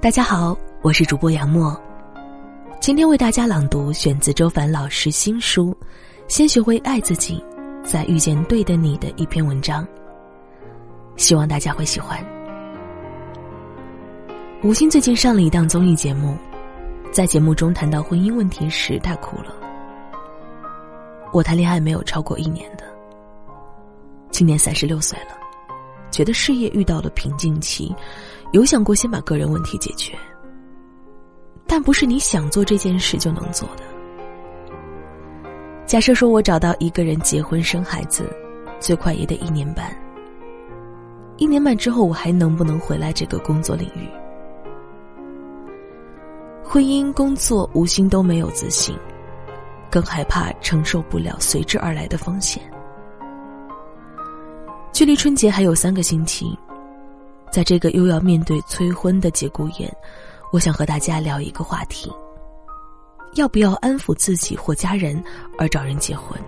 大家好，我是主播杨默，今天为大家朗读选自周凡老师新书《先学会爱自己，再遇见对的你》的一篇文章，希望大家会喜欢。吴昕最近上了一档综艺节目，在节目中谈到婚姻问题时，他哭了。我谈恋爱没有超过一年的，今年三十六岁了，觉得事业遇到了瓶颈期，有想过先把个人问题解决，但不是你想做这件事就能做的。假设说我找到一个人结婚生孩子，最快也得一年半。一年半之后，我还能不能回来这个工作领域？婚姻、工作，无心都没有自信，更害怕承受不了随之而来的风险。距离春节还有三个星期，在这个又要面对催婚的节骨眼，我想和大家聊一个话题：要不要安抚自己或家人而找人结婚？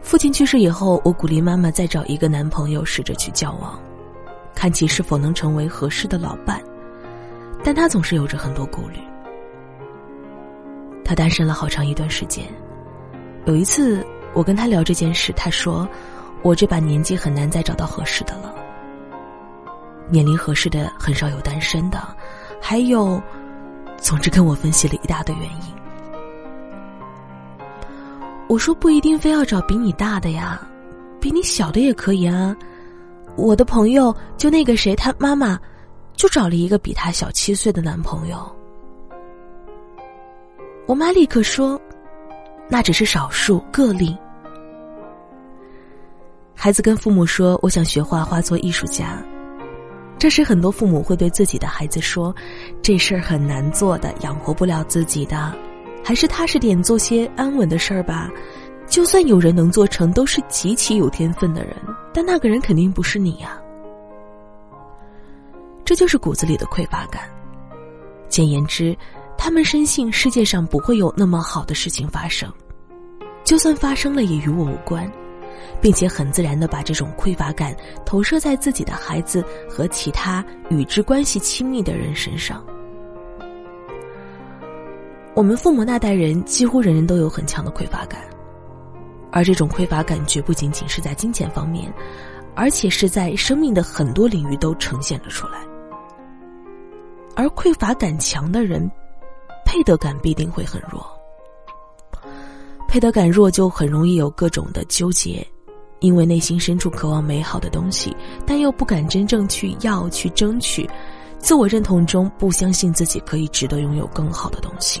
父亲去世以后，我鼓励妈妈再找一个男朋友试着去交往，看其是否能成为合适的老伴。但他总是有着很多顾虑。他单身了好长一段时间。有一次，我跟他聊这件事，他说：“我这把年纪很难再找到合适的了。年龄合适的很少有单身的，还有，总之跟我分析了一大堆原因。”我说：“不一定非要找比你大的呀，比你小的也可以啊。我的朋友就那个谁，他妈妈。”就找了一个比她小七岁的男朋友。我妈立刻说：“那只是少数个例。”孩子跟父母说：“我想学画画，做艺术家。”这时，很多父母会对自己的孩子说：“这事儿很难做的，养活不了自己的，还是踏实点，做些安稳的事儿吧。就算有人能做成，都是极其有天分的人，但那个人肯定不是你呀。”这就是骨子里的匮乏感。简言之，他们深信世界上不会有那么好的事情发生，就算发生了也与我无关，并且很自然的把这种匮乏感投射在自己的孩子和其他与之关系亲密的人身上。我们父母那代人几乎人人都有很强的匮乏感，而这种匮乏感绝不仅仅是在金钱方面，而且是在生命的很多领域都呈现了出来。而匮乏感强的人，配得感必定会很弱。配得感弱就很容易有各种的纠结，因为内心深处渴望美好的东西，但又不敢真正去要去争取。自我认同中不相信自己可以值得拥有更好的东西。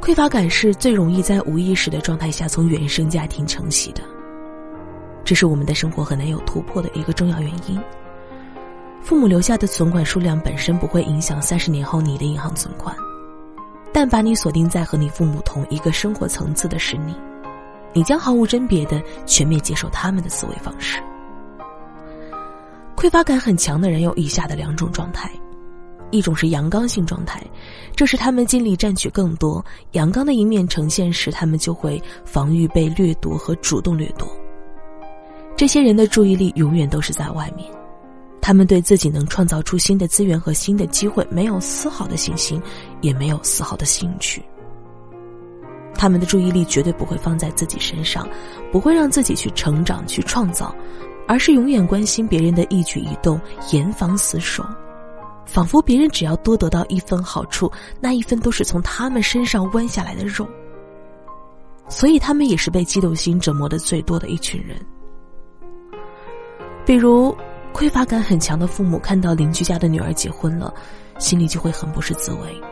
匮乏感是最容易在无意识的状态下从原生家庭承袭的，这是我们的生活很难有突破的一个重要原因。父母留下的存款数量本身不会影响三十年后你的银行存款，但把你锁定在和你父母同一个生活层次的是你，你将毫无甄别的全面接受他们的思维方式。匮乏感很强的人有以下的两种状态，一种是阳刚性状态，这是他们尽力占取更多，阳刚的一面呈现时，他们就会防御被掠夺和主动掠夺。这些人的注意力永远都是在外面。他们对自己能创造出新的资源和新的机会没有丝毫的信心，也没有丝毫的兴趣。他们的注意力绝对不会放在自己身上，不会让自己去成长、去创造，而是永远关心别人的一举一动，严防死守，仿佛别人只要多得到一分好处，那一分都是从他们身上剜下来的肉。所以，他们也是被嫉妒心折磨的最多的一群人。比如。匮乏感很强的父母看到邻居家的女儿结婚了，心里就会很不是滋味，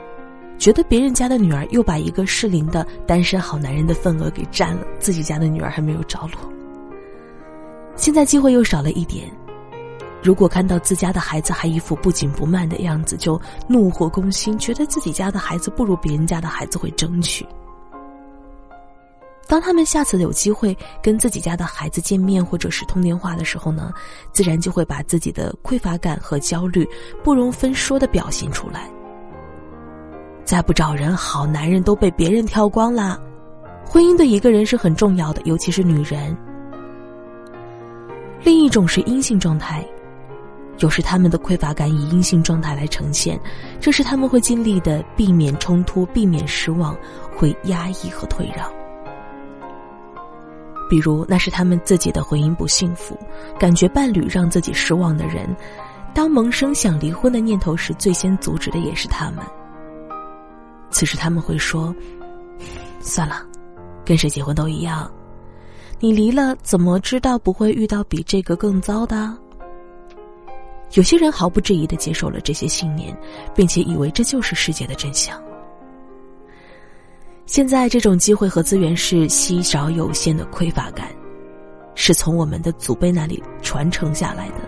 觉得别人家的女儿又把一个适龄的单身好男人的份额给占了，自己家的女儿还没有着落。现在机会又少了一点，如果看到自家的孩子还一副不紧不慢的样子，就怒火攻心，觉得自己家的孩子不如别人家的孩子会争取。当他们下次有机会跟自己家的孩子见面或者是通电话的时候呢，自然就会把自己的匮乏感和焦虑不容分说的表现出来。再不找人，好男人都被别人挑光啦。婚姻对一个人是很重要的，尤其是女人。另一种是阴性状态，有时他们的匮乏感以阴性状态来呈现，这是他们会尽力的避免冲突、避免失望、会压抑和退让。比如，那是他们自己的婚姻不幸福，感觉伴侣让自己失望的人，当萌生想离婚的念头时，最先阻止的也是他们。此时他们会说：“算了，跟谁结婚都一样，你离了怎么知道不会遇到比这个更糟的？”有些人毫不质疑的接受了这些信念，并且以为这就是世界的真相。现在这种机会和资源是稀少有限的匮乏感，是从我们的祖辈那里传承下来的，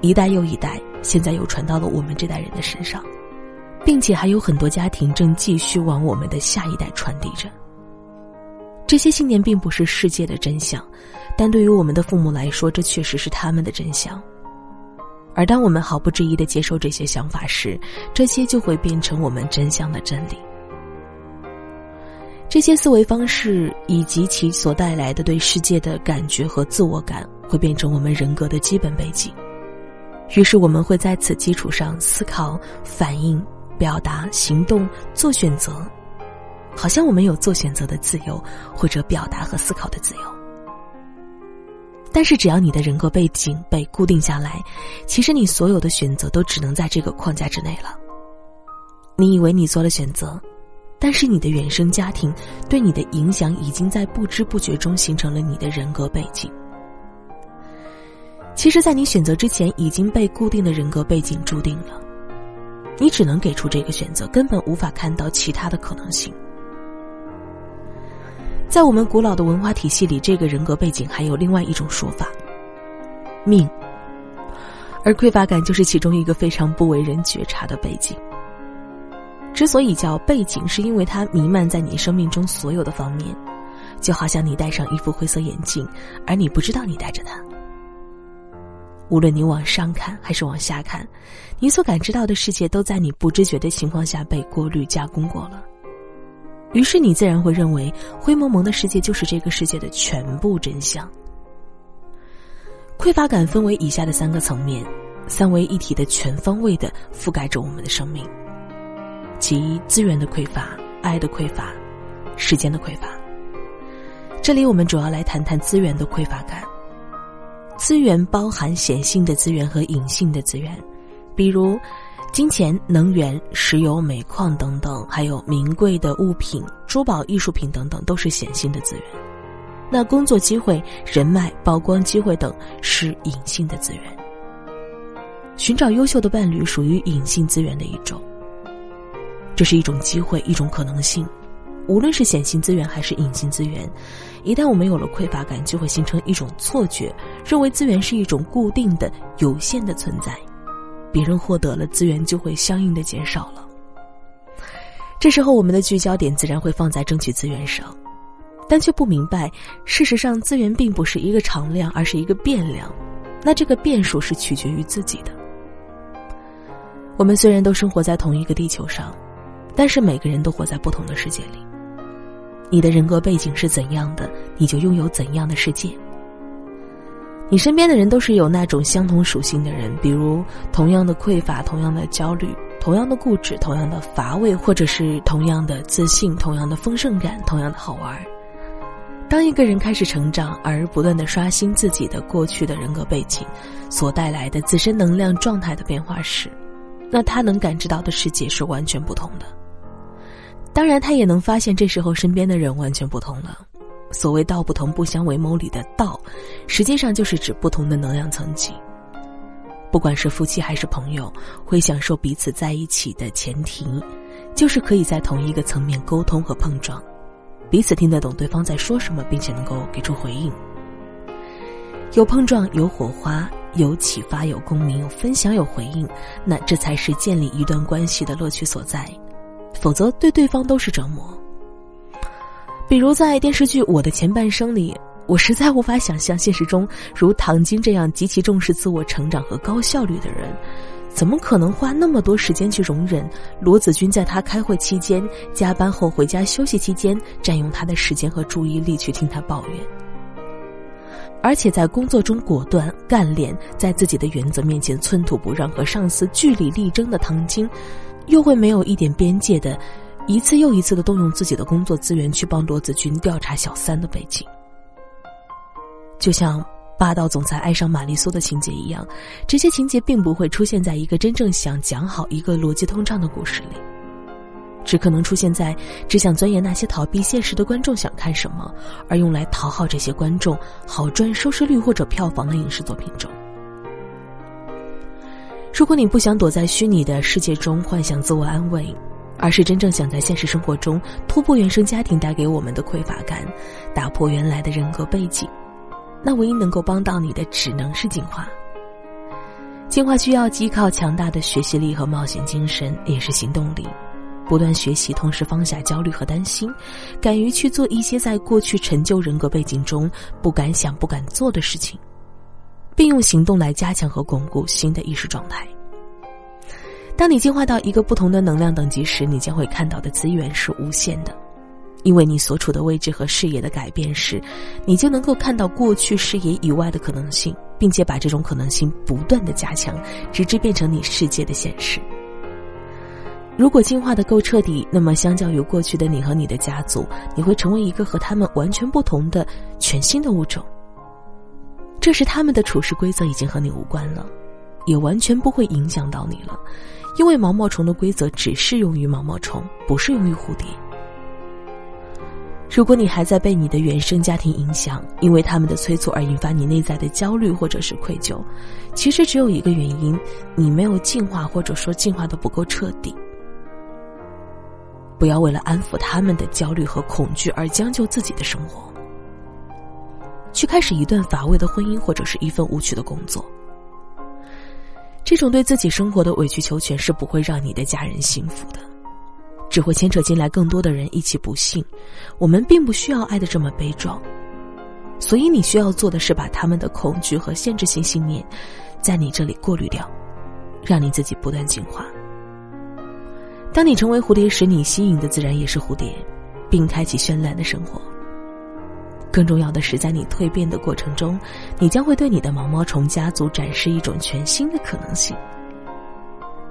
一代又一代，现在又传到了我们这代人的身上，并且还有很多家庭正继续往我们的下一代传递着。这些信念并不是世界的真相，但对于我们的父母来说，这确实是他们的真相。而当我们毫不质疑的接受这些想法时，这些就会变成我们真相的真理。这些思维方式以及其所带来的对世界的感觉和自我感，会变成我们人格的基本背景。于是，我们会在此基础上思考、反应、表达、行动、做选择，好像我们有做选择的自由，或者表达和思考的自由。但是，只要你的人格背景被固定下来，其实你所有的选择都只能在这个框架之内了。你以为你做了选择，但是你的原生家庭对你的影响已经在不知不觉中形成了你的人格背景。其实，在你选择之前，已经被固定的人格背景注定了，你只能给出这个选择，根本无法看到其他的可能性。在我们古老的文化体系里，这个人格背景还有另外一种说法——命。而匮乏感就是其中一个非常不为人觉察的背景。之所以叫背景，是因为它弥漫在你生命中所有的方面，就好像你戴上一副灰色眼镜，而你不知道你戴着它。无论你往上看还是往下看，你所感知到的世界都在你不知觉的情况下被过滤加工过了。于是你自然会认为灰蒙蒙的世界就是这个世界的全部真相。匮乏感分为以下的三个层面，三位一体的全方位的覆盖着我们的生命，即资源的匮乏、爱的匮乏、时间的匮乏。这里我们主要来谈谈资源的匮乏感。资源包含显性的资源和隐性的资源，比如。金钱、能源、石油、煤矿等等，还有名贵的物品、珠宝、艺术品等等，都是显性的资源。那工作机会、人脉、曝光机会等是隐性的资源。寻找优秀的伴侣属于隐性资源的一种。这是一种机会，一种可能性。无论是显性资源还是隐性资源，一旦我们有了匮乏感，就会形成一种错觉，认为资源是一种固定的、有限的存在。别人获得了资源，就会相应的减少了。这时候，我们的聚焦点自然会放在争取资源上，但却不明白，事实上资源并不是一个常量，而是一个变量。那这个变数是取决于自己的。我们虽然都生活在同一个地球上，但是每个人都活在不同的世界里。你的人格背景是怎样的，你就拥有怎样的世界。你身边的人都是有那种相同属性的人，比如同样的匮乏、同样的焦虑、同样的固执、同样的乏味，或者是同样的自信、同样的丰盛感、同样的好玩。当一个人开始成长，而不断的刷新自己的过去的人格背景所带来的自身能量状态的变化时，那他能感知到的世界是完全不同的。当然，他也能发现这时候身边的人完全不同了。所谓“道不同，不相为谋”里的“道”，实际上就是指不同的能量层级。不管是夫妻还是朋友，会享受彼此在一起的前提，就是可以在同一个层面沟通和碰撞，彼此听得懂对方在说什么，并且能够给出回应。有碰撞，有火花，有启发，有共鸣，有分享，有回应，那这才是建立一段关系的乐趣所在。否则，对对方都是折磨。比如在电视剧《我的前半生》里，我实在无法想象现实中如唐晶这样极其重视自我成长和高效率的人，怎么可能花那么多时间去容忍罗子君在他开会期间、加班后回家休息期间占用他的时间和注意力去听他抱怨？而且在工作中果断干练，在自己的原则面前寸土不让，和上司据理力争的唐晶，又会没有一点边界的，一次又一次的动用自己的工作资源去帮罗子君调查小三的背景？就像霸道总裁爱上玛丽苏的情节一样，这些情节并不会出现在一个真正想讲好一个逻辑通畅的故事里，只可能出现在只想钻研那些逃避现实的观众想看什么，而用来讨好这些观众好赚收视率或者票房的影视作品中。如果你不想躲在虚拟的世界中幻想自我安慰，而是真正想在现实生活中突破原生家庭带给我们的匮乏感，打破原来的人格背景。那唯一能够帮到你的，只能是进化。进化需要依靠强大的学习力和冒险精神，也是行动力。不断学习，同时放下焦虑和担心，敢于去做一些在过去陈旧人格背景中不敢想、不敢做的事情，并用行动来加强和巩固新的意识状态。当你进化到一个不同的能量等级时，你将会看到的资源是无限的。因为你所处的位置和视野的改变时，你就能够看到过去视野以外的可能性，并且把这种可能性不断的加强，直至变成你世界的现实。如果进化的够彻底，那么相较于过去的你和你的家族，你会成为一个和他们完全不同的全新的物种。这时，他们的处事规则已经和你无关了，也完全不会影响到你了，因为毛毛虫的规则只适用于毛毛虫，不适用于蝴蝶。如果你还在被你的原生家庭影响，因为他们的催促而引发你内在的焦虑或者是愧疚，其实只有一个原因：你没有进化，或者说进化的不够彻底。不要为了安抚他们的焦虑和恐惧而将就自己的生活，去开始一段乏味的婚姻或者是一份无趣的工作。这种对自己生活的委曲求全是不会让你的家人幸福的。只会牵扯进来更多的人一起不幸。我们并不需要爱的这么悲壮，所以你需要做的是把他们的恐惧和限制性信念，在你这里过滤掉，让你自己不断进化。当你成为蝴蝶时，你吸引的自然也是蝴蝶，并开启绚烂的生活。更重要的是，在你蜕变的过程中，你将会对你的毛毛虫家族展示一种全新的可能性。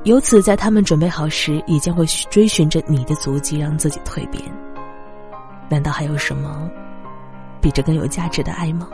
由此，在他们准备好时，也将会追寻着你的足迹，让自己蜕变。难道还有什么比这更有价值的爱吗？